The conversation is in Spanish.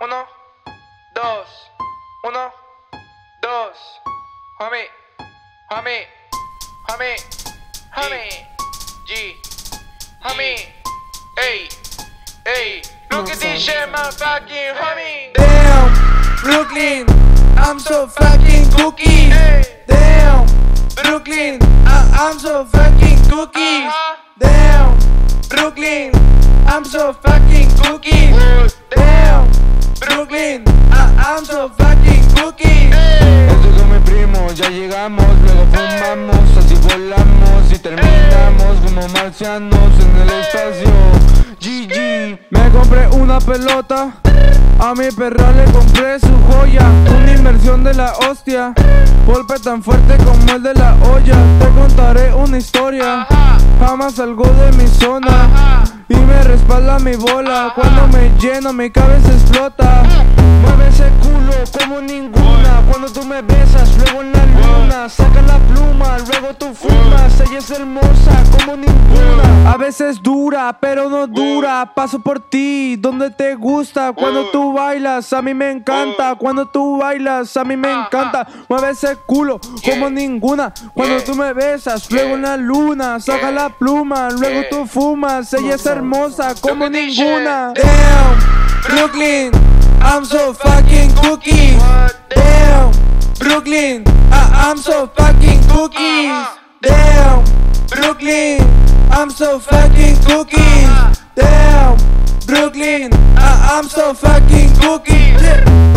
uno, dos, uno, dos. Homie, homie, homie, homie, G, homie, ey, ey. Look at this shit, my fucking homie. Damn, Brooklyn, I'm so fucking cookie. Damn, Brooklyn, I- I'm so fucking cookies. Uh-huh. Damn, Brooklyn, I'm so fucking cookies. So fucking cookies. Estoy con mi primo, ya llegamos, luego fumamos, así volamos y terminamos como marcianos en el espacio. GG. Me compré una pelota, a mi perra le compré su joya, una inversión de la hostia, golpe tan fuerte como el de la olla. Te contaré una historia, jamás salgo de mi zona y me respalda mi bola. Cuando me lleno, mi cabeza explota. Mueve ese Saca la pluma, luego tú fumas Ella es hermosa como ninguna A veces dura, pero no dura. Paso por ti, donde te gusta. Cuando tú bailas, a mí me encanta. Cuando tú bailas, a mí me encanta. Mueve ese culo como ninguna. Cuando tú me besas, luego en la luna. Saca la pluma, luego tú fumas. Ella es hermosa como ninguna. Damn, Brooklyn, I'm so fucking cookie. I'm so fucking cookies. Damn, Brooklyn, I'm so fucking cookies. Damn, Brooklyn, I'm so fucking cookies.